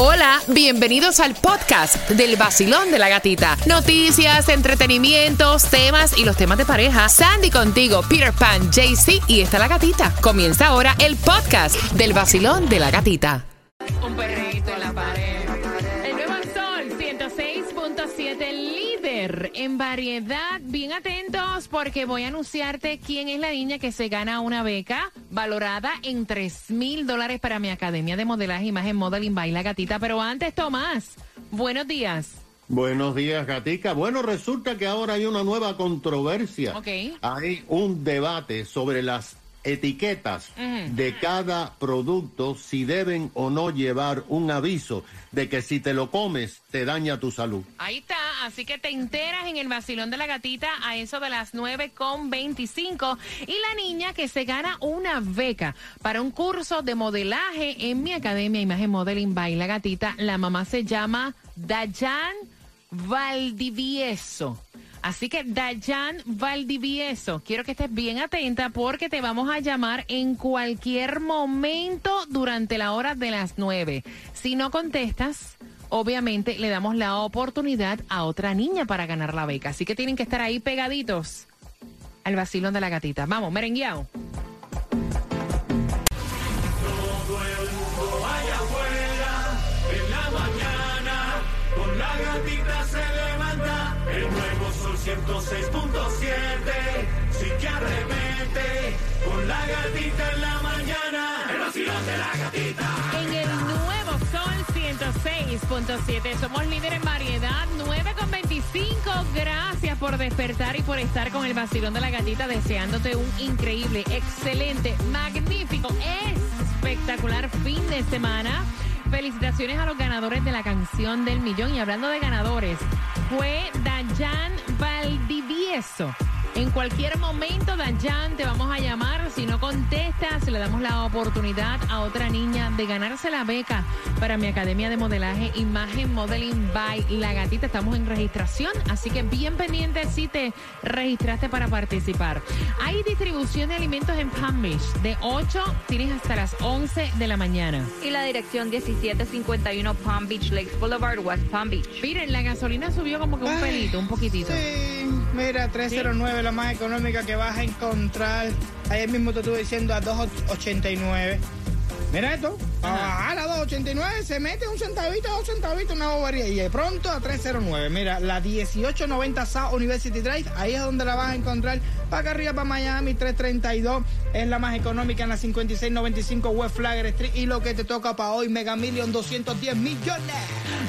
Hola, bienvenidos al podcast del vacilón de la gatita. Noticias, entretenimientos, temas y los temas de pareja. Sandy contigo, Peter Pan, JC y está la gatita. Comienza ahora el podcast del vacilón de la gatita. Un perrito en la pared. El nuevo sol 106.7 en variedad. Bien atentos porque voy a anunciarte quién es la niña que se gana una beca valorada en 3 mil dólares para mi academia de modelaje, imagen, modeling, baila gatita. Pero antes, Tomás, buenos días. Buenos días, Gatica. Bueno, resulta que ahora hay una nueva controversia. Ok. Hay un debate sobre las etiquetas de cada producto, si deben o no llevar un aviso de que si te lo comes te daña tu salud. Ahí está, así que te enteras en el vacilón de la gatita a eso de las 9 con 25 y la niña que se gana una beca para un curso de modelaje en mi academia Imagen Modeling Baila Gatita, la mamá se llama Dayan Valdivieso. Así que Dayan Valdivieso, quiero que estés bien atenta porque te vamos a llamar en cualquier momento durante la hora de las 9. Si no contestas, obviamente le damos la oportunidad a otra niña para ganar la beca. Así que tienen que estar ahí pegaditos al vacilón de la gatita. Vamos, merengueado. 106.7, sí que arremete, con la gatita en la mañana, el vacilón de la gatita. En el nuevo Sol 106.7 somos líder en variedad, 9 con 25. Gracias por despertar y por estar con el vacilón de la gatita, deseándote un increíble, excelente, magnífico, espectacular fin de semana. Felicitaciones a los ganadores de la canción del millón. Y hablando de ganadores, fue Dayan Valdivieso. En cualquier momento, Dayan, te vamos a llamar. Si no contestas, le damos la oportunidad a otra niña de ganarse la beca para mi academia de modelaje Imagen Modeling by La Gatita. Estamos en registración, así que bien pendiente si te registraste para participar. Hay distribución de alimentos en Palm Beach. De 8 tienes hasta las 11 de la mañana. y la dirección 1751 Palm Beach Lakes Boulevard, West Palm Beach. Miren, la gasolina subió como que un pelito, un poquitito. Sí, mira, 309 la más económica que vas a encontrar. Ayer mismo te estuve diciendo a 289. Mira esto, bajar a 289 se mete un centavito, dos centavitos, una bobería. Y de pronto a 309. Mira, la 1890 South University Drive, ahí es donde la vas a encontrar. Para acá arriba, para Miami, 332 es la más económica en la 5695 West Flagler Street. Y lo que te toca para hoy, Mega Million, 210 millones.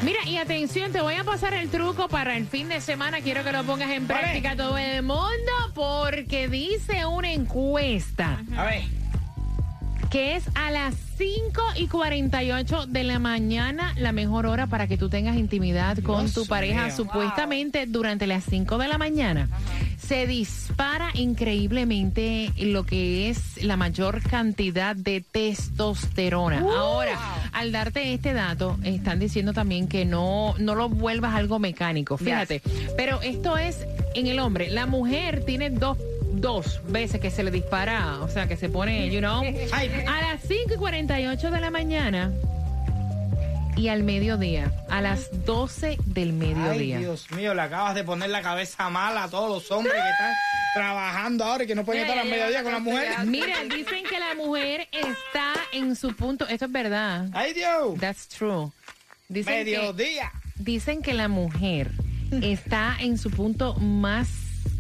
Mira, y atención, te voy a pasar el truco para el fin de semana. Quiero que lo pongas en Vale. práctica todo el mundo porque dice una encuesta A ver. Que es a las 5 y 48 de la mañana la mejor hora para que tú tengas intimidad con Dios tu pareja. mío. Supuestamente durante las 5 de la mañana se dispara increíblemente lo que es la mayor cantidad de testosterona. Ahora, al darte este dato, están diciendo también que no, no lo vuelvas algo mecánico. Fíjate. Pero esto es en el hombre. La mujer tiene dos dos veces que se le dispara, o sea, que se pone, you know, Ay. a las 5 y 48 de la mañana y al mediodía, a las 12 del Ay, mediodía. Dios mío, le acabas de poner la cabeza mala a todos los hombres que están trabajando ahora y que no pueden estar al mediodía con las mujeres. Mira, dicen que la mujer está en su punto, esto es verdad. ¡Ay, Dios! That's true. Dicen que, Mediodía. dicen que la mujer está en su punto más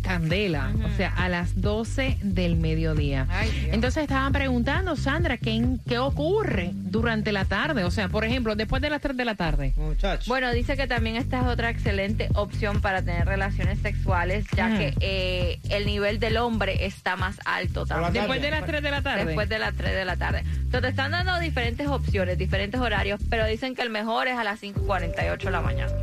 candela, o sea, a las 12 del mediodía. Ay. Entonces estaban preguntando, Sandra, ¿qué, ¿qué ocurre durante la tarde? O sea, por ejemplo, después de las 3 de la tarde. Muchachos. Bueno, dice que también esta es otra excelente opción para tener relaciones sexuales, ya que eh, el nivel del hombre está más alto también. Después de las 3 de la tarde. Después de las 3 de la tarde. Entonces te están dando diferentes opciones, diferentes horarios, pero dicen que el mejor es a las 5.48 de la mañana.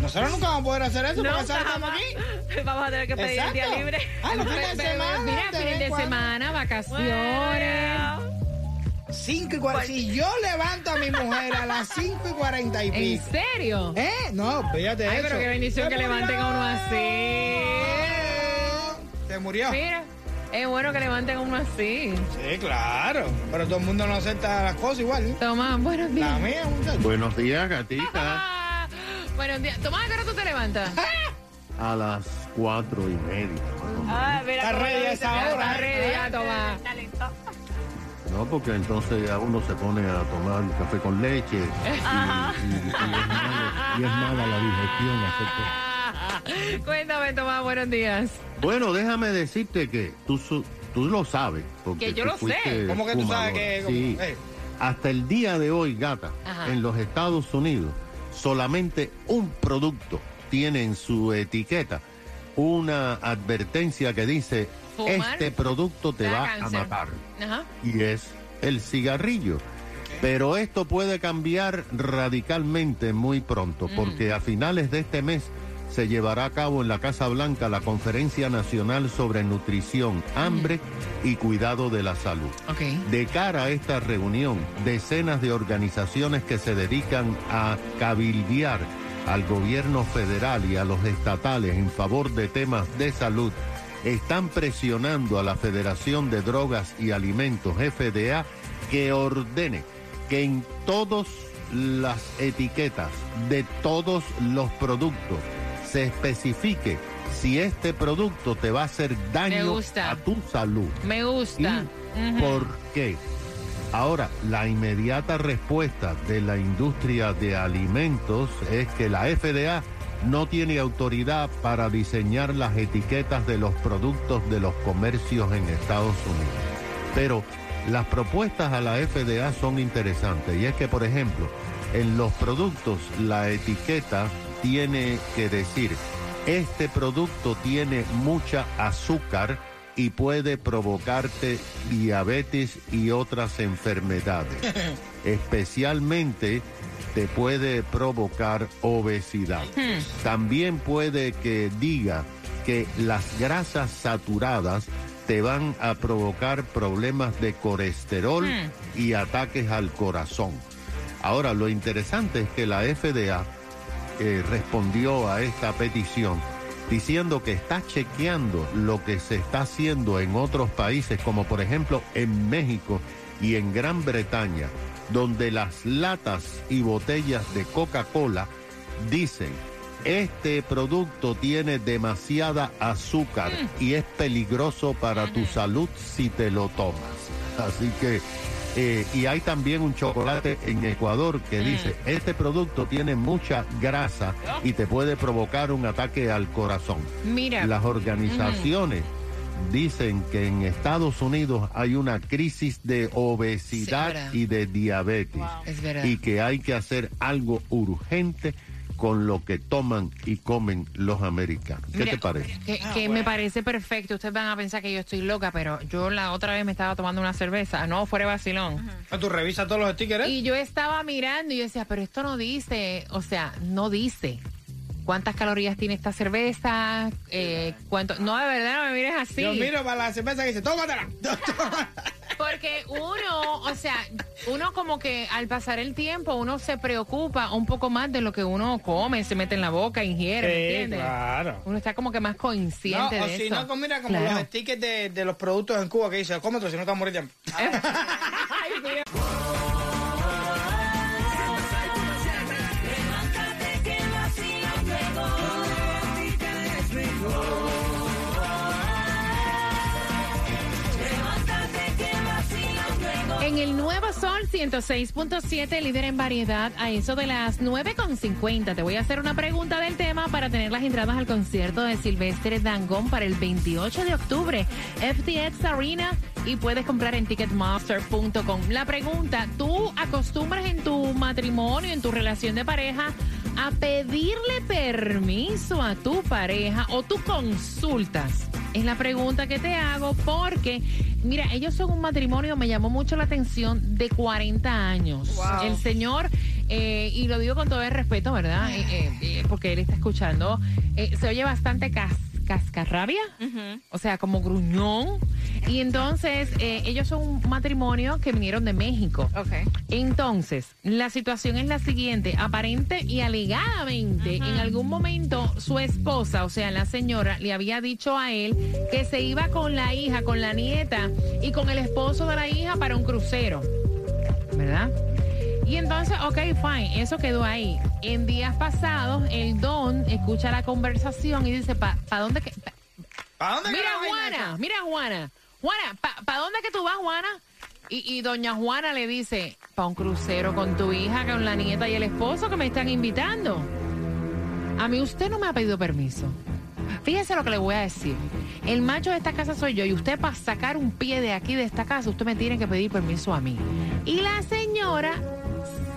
Nosotros nunca vamos a poder hacer eso porque ¿sabes? estamos jamás. aquí. Vamos a tener que pedir el día Exacto. libre. Ah, los fines de Pero, semana. Mira, fines en de cuando. semana, vacaciones. Cinco y cuarenta. Si yo levanto a mi mujer a las 5 y 40 y ¿En pico. serio? ¿Eh? No, fíjate Ay, eso. pero qué bendición Se que levanten a uno así. murió. Se murió. Mira, Es bueno que levanten uno así. Sí, claro. Pero todo el mundo no acepta las cosas igual. ¿eh? Toma, buenos días. La mía, muchacho. Buenos días, gatita. Ah, buenos días. Tomás, ¿a qué hora tú te levantas? A las cuatro y media. Ah, mira Está ready a esa hora. Está ready, ya, Tomás. Talento. No, porque entonces ya uno se pone a tomar café con leche y, y- y- y es, mala, y es mala la digestión. hacer cosas. Cuéntame, Tomás, buenos días. Bueno, déjame decirte que tú, su- tú lo sabes. Porque Que yo tú lo sé. fuiste ¿Cómo que tú sabes fumadora. que- Sí. Eh. Hasta el día de hoy, gata, Ajá. en los Estados Unidos, solamente un producto tiene en su etiqueta una advertencia que dice, Fumar este producto te va a cáncer". matar. Ajá. Y es el cigarrillo. Pero esto puede cambiar radicalmente muy pronto, porque a finales de este mes se llevará a cabo en la Casa Blanca la Conferencia Nacional sobre Nutrición, Hambre y Cuidado de la Salud. De cara a esta reunión, decenas de organizaciones que se dedican a cabildear al gobierno federal y a los estatales en favor de temas de salud están presionando a la Federación de Drogas y Alimentos, FDA, que ordene que en todas las etiquetas de todos los productos se especifique si este producto te va a hacer daño a tu salud. Me gusta. ¿Y Ujú. por qué? Ahora, la inmediata respuesta de la industria de alimentos es que la FDA no tiene autoridad para diseñar las etiquetas de los productos de los comercios en Estados Unidos. Pero las propuestas a la FDA son interesantes y es que, por ejemplo, en los productos la etiqueta tiene que decir, este producto tiene mucha azúcar y puede provocarte diabetes y otras enfermedades. Especialmente te puede provocar obesidad. También puede que diga que las grasas saturadas te van a provocar problemas de colesterol y ataques al corazón. Ahora, lo interesante es que la FDA eh, respondió a esta petición diciendo que está chequeando lo que se está haciendo en otros países, como por ejemplo en México y en Gran Bretaña, donde las latas y botellas de Coca-Cola dicen, este producto tiene demasiada azúcar y es peligroso para tu salud si te lo tomas. Así que, eh, y hay también un chocolate en Ecuador que dice, este producto tiene mucha grasa y te puede provocar un ataque al corazón. Mira. Las organizaciones dicen que en Estados Unidos hay una crisis de obesidad y de diabetes Es verdad. y que hay que hacer algo urgente con lo que toman y comen los americanos. ¿Qué Mira, te parece? Que, Ah, que me parece perfecto. Ustedes van a pensar que yo estoy loca, pero yo la otra vez me estaba tomando una cerveza. No, fuera de vacilón. Ah, Tú revisas todos los stickers. ¿eh? Y yo estaba mirando y yo decía, pero esto no dice, o sea, no dice cuántas calorías tiene esta cerveza, eh, cuánto... No, de verdad, no me mires así. Yo miro para la cerveza que dice, tómatela. Porque uno, o sea, uno como que al pasar el tiempo, uno se preocupa un poco más de lo que uno come, se mete en la boca, ingiere, ¿me Sí, entiendes? claro. Uno está como que más No, consciente o de si eso. no, mira como Claro. los stickers de, de los productos en Cuba que dice, cómetelo si no te vas a morir de hambre. Sol 106.7, líder en variedad, a eso de las 9.50. Te voy a hacer una pregunta del tema para tener las entradas al concierto de Silvestre Dangón para el 28 de octubre, FTX Arena, y puedes comprar en ticketmaster.com. La pregunta, ¿tú acostumbras en tu matrimonio, en tu relación de pareja, a pedirle permiso a tu pareja o tú consultas? Es la pregunta que te hago porque, mira, ellos son un matrimonio, me llamó mucho la atención, de 40 años. Wow. El señor, eh, y lo digo con todo el respeto, ¿verdad? Eh, eh, eh, porque él está escuchando, se oye bastante cas cascarrabia, o sea, como gruñón. Y entonces, eh, ellos son un matrimonio que vinieron de México. Ok. Entonces, la situación es la siguiente. Aparente y alegadamente, en algún momento, su esposa, o sea, la señora, le había dicho a él que se iba con la hija, con la nieta y con el esposo de la hija para un crucero. ¿Verdad? Y entonces, ok, fine, eso quedó ahí. En días pasados, el don escucha la conversación y dice, ¿para dónde que...? pa- ¿Para dónde Mira, vaina Juana, mira, Juana. Juana, ¿para dónde que tú vas, Juana? Y, y doña Juana le dice, para un crucero con tu hija, con la nieta y el esposo que me están invitando. A mí usted no me ha pedido permiso. Fíjese lo que le voy a decir. El macho de esta casa soy yo y usted para sacar un pie de aquí de esta casa, usted me tiene que pedir permiso a mí. Y la señora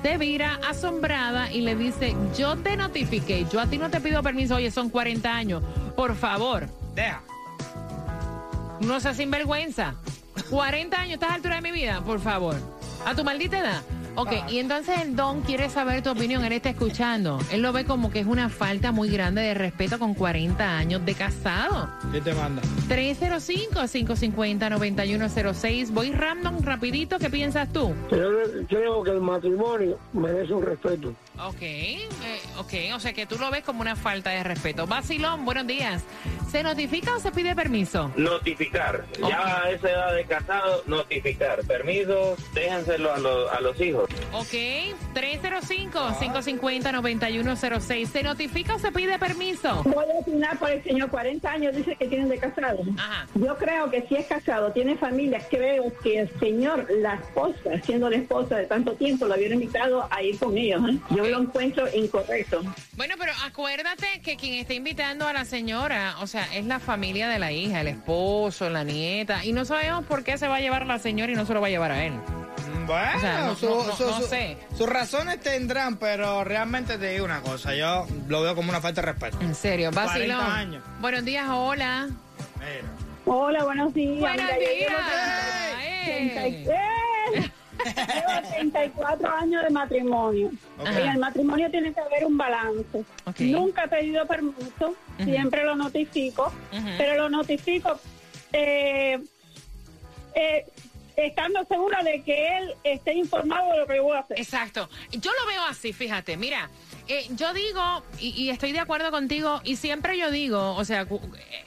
se vira asombrada y le dice, yo te notifiqué, yo a ti no te pido permiso, oye, son 40 años, por favor, Deja. No seas sinvergüenza. 40 años, ¿estás a la altura de mi vida? Por favor. A tu maldita edad. Ok, y entonces el don quiere saber tu opinión, él está escuchando. Él lo ve como que es una falta muy grande de respeto con 40 años de casado. ¿Qué te manda? 305-550-9106. Voy random, rapidito, ¿qué piensas tú? Yo creo que el matrimonio merece un respeto. Ok, eh, ok, o sea que tú lo ves como una falta de respeto. Basilón, buenos días. ¿Se notifica o se pide permiso? Notificar. Ya a esa edad de casado, notificar. Permiso, déjenselo a, los- a los hijos. Ok, 305-550-9106. ¿Se notifica o se pide permiso? Voy a opinar por el señor, 40 años dice que tienen de casado. Ajá. Yo creo que si es casado, tiene familia, creo que el señor, la esposa, siendo la esposa de tanto tiempo, lo hubiera invitado a ir con ellos. ¿eh? Yo lo encuentro incorrecto. Bueno, pero acuérdate que quien está invitando a la señora, o sea, es la familia de la hija, el esposo, la nieta, y no sabemos por qué se va a llevar la señora y no se lo va a llevar a él. Mm, Bueno, O sea, no- su- no- no- su- no su- sé. sus razones tendrán, pero realmente te digo una cosa, yo lo veo como una falta de respeto. En serio, 40 vacilón. Buenos días, hola. Mira. Hola, buenos días. Buenos días. 30. Llevo 34 años de matrimonio. Ok. En el matrimonio tiene que haber un balance. Nunca he pedido permiso, siempre lo notifico, pero lo notifico eh, eh, estando segura de que él esté informado de lo que yo voy a hacer. Exacto. Yo lo veo así, fíjate. Mira, eh, yo digo, y, y estoy de acuerdo contigo, y siempre yo digo, o sea, eh,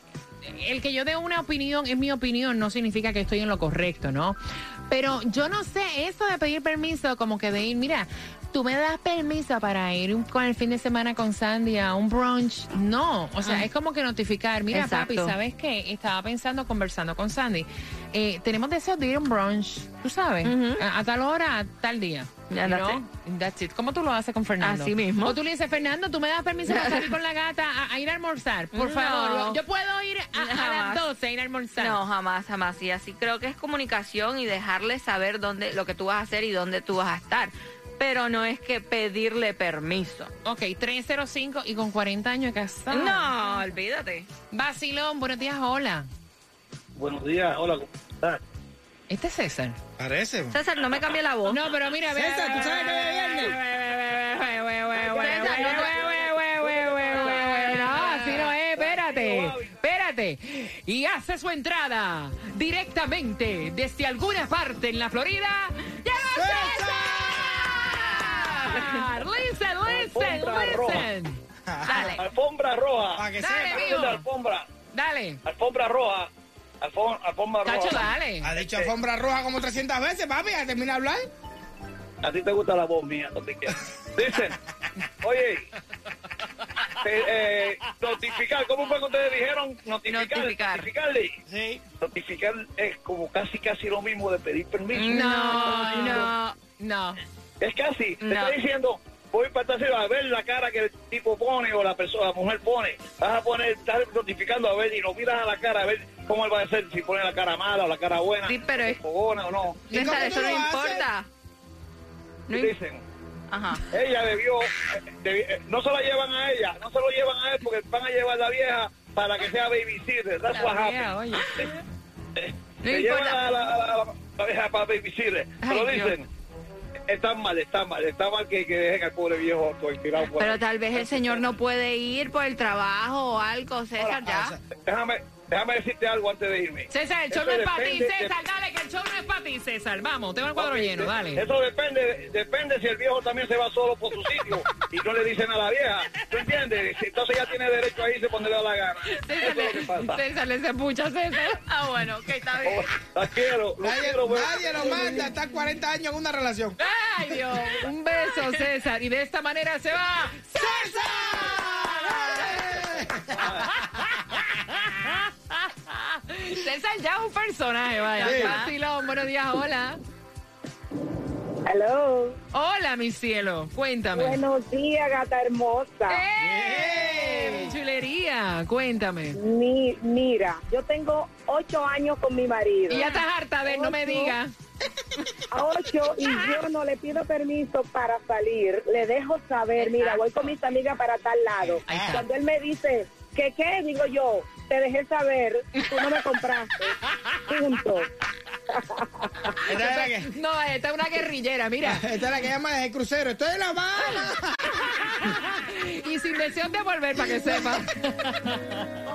el que yo dé una opinión es mi opinión, no significa que estoy en lo correcto, ¿no? Pero yo no sé, eso de pedir permiso, como que de ir, mira, tú me das permiso para ir un- con el fin de semana con Sandy a un brunch. No, o sea, es como que notificar, mira, papi. ¿sabes qué? Estaba pensando, conversando con Sandy. Eh, tenemos deseos de ir a un brunch, tú sabes, a, a tal hora, a tal día. Ya, that's know? That's it. ¿Cómo tú lo haces con Fernando? Así mismo. O tú le dices, Fernando, tú me das permiso para salir con la gata a, a ir a almorzar. Por No. favor, yo puedo ir a, a las Jamás. 12 a ir a almorzar. No, jamás, jamás. Y así creo que es comunicación y dejarle saber dónde, lo que tú vas a hacer y dónde tú vas a estar pero no es que pedirle permiso. Ok, 305 y con 40 años casado. No, olvídate. Basilón, buenos días, hola. Buenos días, hola, ¿cómo estás? Este es César. Parece. César, no me cambie la voz. No, pero mira, César, ve, ve, ¿tú sabes que me y hace su entrada directamente desde alguna parte en la Florida. ¡Llega Listen, listen, Alfombra roja. listen. Dale. Alfombra roja. Para que Dale, sepa. alfombra, Dale, alfombra roja. Alfom- alfombra Cacho, roja. dale. Ha dicho alfombra roja como 300 veces, papi, ya termina de hablar. A ti te gusta la voz mía, no te quieres. Dicen, oye, eh, eh, notificar, ¿cómo fue que ustedes dijeron? Notificar. Notificar. Notificarle. Sí. Notificar es como casi casi lo mismo de pedir permiso. No, no, no. Es casi, te No. está diciendo, voy para esta ciudad a ver la cara que el tipo pone o la persona, la mujer pone. Vas a poner, estar notificando a ver y lo miras a la cara a ver cómo él va a ser, si pone la cara mala o la cara buena, Sí, pero es- fogona o no. ¿Y César, cómo eso no lo importa. No Dicen, Ajá. ella debió, eh, debi- eh, no se la llevan a ella, no se lo llevan a él porque van a llevar a la vieja para que sea babysitter. That's what La vieja, happened. oye. No Se llevan importa. a la, a la- a la- la vieja para babysitter. Pero Ay, Dios. dicen, está mal, está mal, está mal que, que dejen al pobre viejo tirado por Pero ahí. tal vez el señor no puede ir por el trabajo o algo, César, ya. Déjame, déjame decirte algo antes de irme. César, el show no es para ti, de- César, dale, que el show no es para ti, César. Vamos, tengo el cuadro lleno, dale. Eso depende, depende si el viejo también se va solo por su sitio y no le dicen a la vieja. ¿Tú entiendes? Entonces ya tiene derecho a irse cuando le da la gana. Eso César, es lo que le, pasa. César, le se pucha, César. Ah, bueno, ok, está bien. Oh, la quiero, lo Nadie, quiero. pues. nadie lo manda a estar 40 años en una relación. Ay, Dios. Un beso, César. Y de esta manera se va. César ya es un personaje, vaya. Sí. Vacilón, buenos días, hola. Hello. Hola, mi cielo. Cuéntame. Buenos días, gata hermosa. ¡Eh! Mi chulería. Cuéntame. Mi, mira, yo tengo ocho años con mi marido. Y ya estás harta de él, no me digas. A ocho y yo no le pido permiso para salir. Le dejo saber, mira, voy con mis amigas para tal lado. Cuando él me dice, ¿qué qué? Digo yo, te dejé saber, tú no me compraste. Punto. Esta es la que, No, esta es una guerrillera, mira. esta es la que llama desde el crucero. Estoy en La Habana. Y sin deseo de volver, para que sepa.